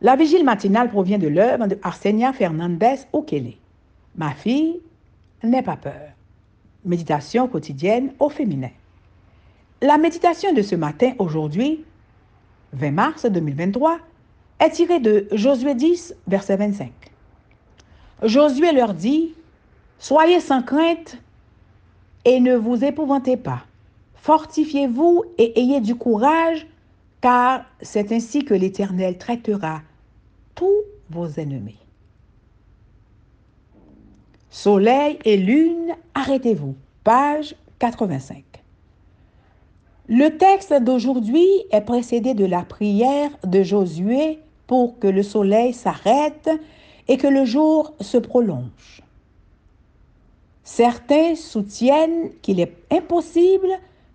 La vigile matinale provient de l'œuvre de Arsenia Fernandez Ukele. Ma fille, n'aie pas peur. Méditation quotidienne au féminin. La méditation de ce matin, aujourd'hui, 20 mars 2023, est tirée de Josué 10, verset 25. Josué leur dit, Soyez sans crainte et ne vous épouvantez pas. Fortifiez-vous et ayez du courage, car c'est ainsi que l'Éternel traitera vos ennemis. Soleil et lune, arrêtez-vous. Page 85. Le texte d'aujourd'hui est précédé de la prière de Josué pour que le soleil s'arrête et que le jour se prolonge. Certains soutiennent qu'il est impossible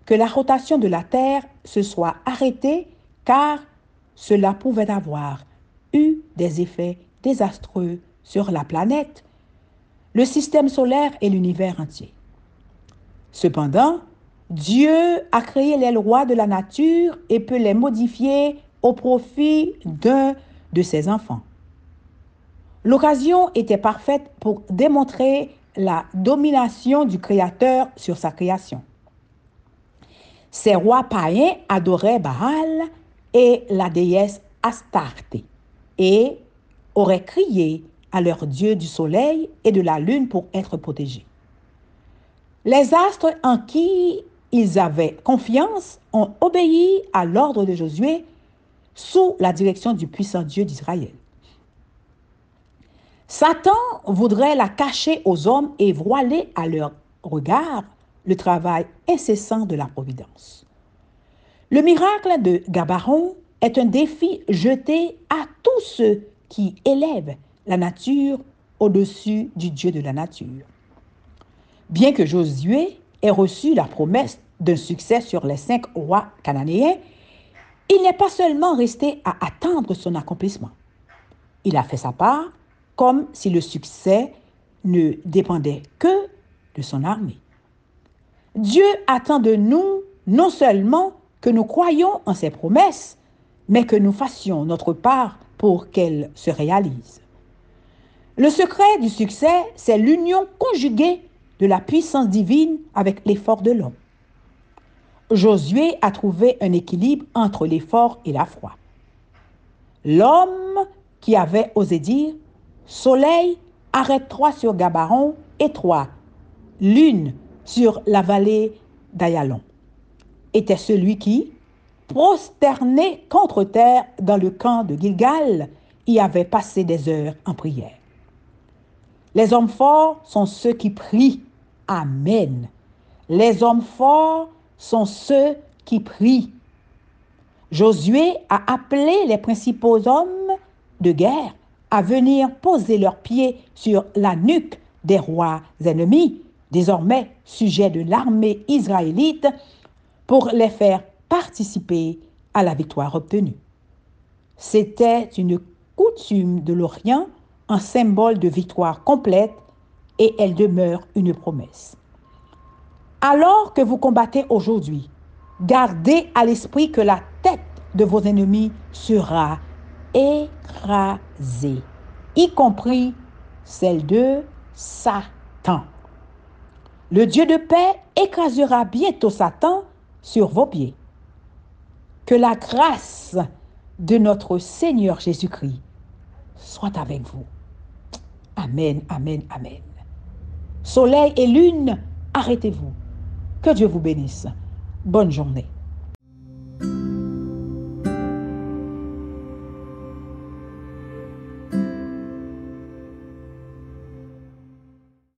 que la rotation de la Terre se soit arrêtée car cela pouvait avoir eu des effets désastreux sur la planète, le système solaire et l'univers entier. Cependant, Dieu a créé les lois de la nature et peut les modifier au profit d'un de ses enfants. L'occasion était parfaite pour démontrer la domination du Créateur sur sa création. Ces rois païens adoraient Baal et la déesse Astarté et auraient crié à leur dieu du soleil et de la lune pour être protégés. Les astres en qui ils avaient confiance ont obéi à l'ordre de Josué sous la direction du puissant Dieu d'Israël. Satan voudrait la cacher aux hommes et voiler à leur regard le travail incessant de la providence. Le miracle de Gabaron est un défi jeté à tous ceux qui élèvent la nature au-dessus du Dieu de la nature. Bien que Josué ait reçu la promesse d'un succès sur les cinq rois cananéens, il n'est pas seulement resté à attendre son accomplissement. Il a fait sa part comme si le succès ne dépendait que de son armée. Dieu attend de nous non seulement que nous croyions en ses promesses, mais que nous fassions notre part pour qu'elles se réalisent. Le secret du succès, c'est l'union conjuguée de la puissance divine avec l'effort de l'homme. Josué a trouvé un équilibre entre l'effort et la foi. L'homme qui avait osé dire Soleil, arrête-toi sur Gabaron et toi, lune sur la vallée d'Ayalon, était celui qui, prosterné contre terre dans le camp de Gilgal, y avait passé des heures en prière. Les hommes forts sont ceux qui prient. Amen. Les hommes forts sont ceux qui prient. Josué a appelé les principaux hommes de guerre à venir poser leurs pieds sur la nuque des rois ennemis, désormais sujets de l'armée israélite, pour les faire participer à la victoire obtenue. C'était une coutume de l'Orient, un symbole de victoire complète, et elle demeure une promesse. Alors que vous combattez aujourd'hui, gardez à l'esprit que la tête de vos ennemis sera écrasée, y compris celle de Satan. Le Dieu de paix écrasera bientôt Satan sur vos pieds. Que la grâce de notre Seigneur Jésus-Christ soit avec vous. Amen, amen, amen. Soleil et lune, arrêtez-vous. Que Dieu vous bénisse. Bonne journée.